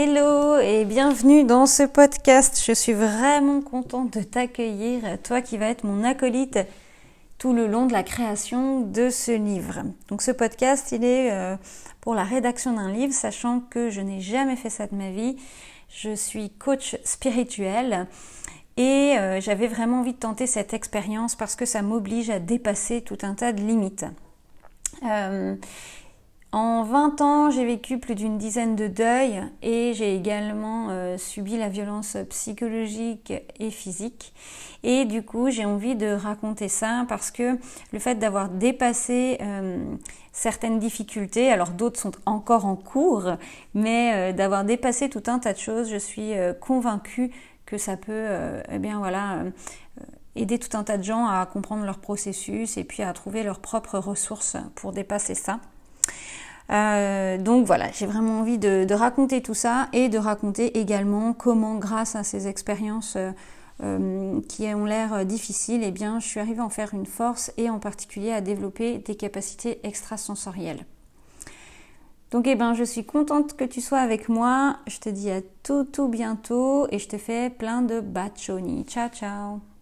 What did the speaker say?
Hello et bienvenue dans ce podcast. Je suis vraiment contente de t'accueillir, toi qui vas être mon acolyte tout le long de la création de ce livre. Donc ce podcast, il est euh, pour la rédaction d'un livre, sachant que je n'ai jamais fait ça de ma vie. Je suis coach spirituel et euh, j'avais vraiment envie de tenter cette expérience parce que ça m'oblige à dépasser tout un tas de limites. Euh, en 20 ans, j'ai vécu plus d'une dizaine de deuils et j'ai également euh, subi la violence psychologique et physique. Et du coup, j'ai envie de raconter ça parce que le fait d'avoir dépassé euh, certaines difficultés, alors d'autres sont encore en cours, mais euh, d'avoir dépassé tout un tas de choses, je suis convaincue que ça peut, eh bien voilà, aider tout un tas de gens à comprendre leur processus et puis à trouver leurs propres ressources pour dépasser ça. Euh, donc voilà, j'ai vraiment envie de, raconter tout ça et de raconter également comment, grâce à ces expériences euh, euh, qui ont l'air difficiles, eh bien, je suis arrivée à en faire une force et en particulier à développer des capacités extrasensorielles. Donc eh ben, je suis contente que tu sois avec moi. Je te dis à tout tout bientôt et je te fais plein de bachoni. Ciao ciao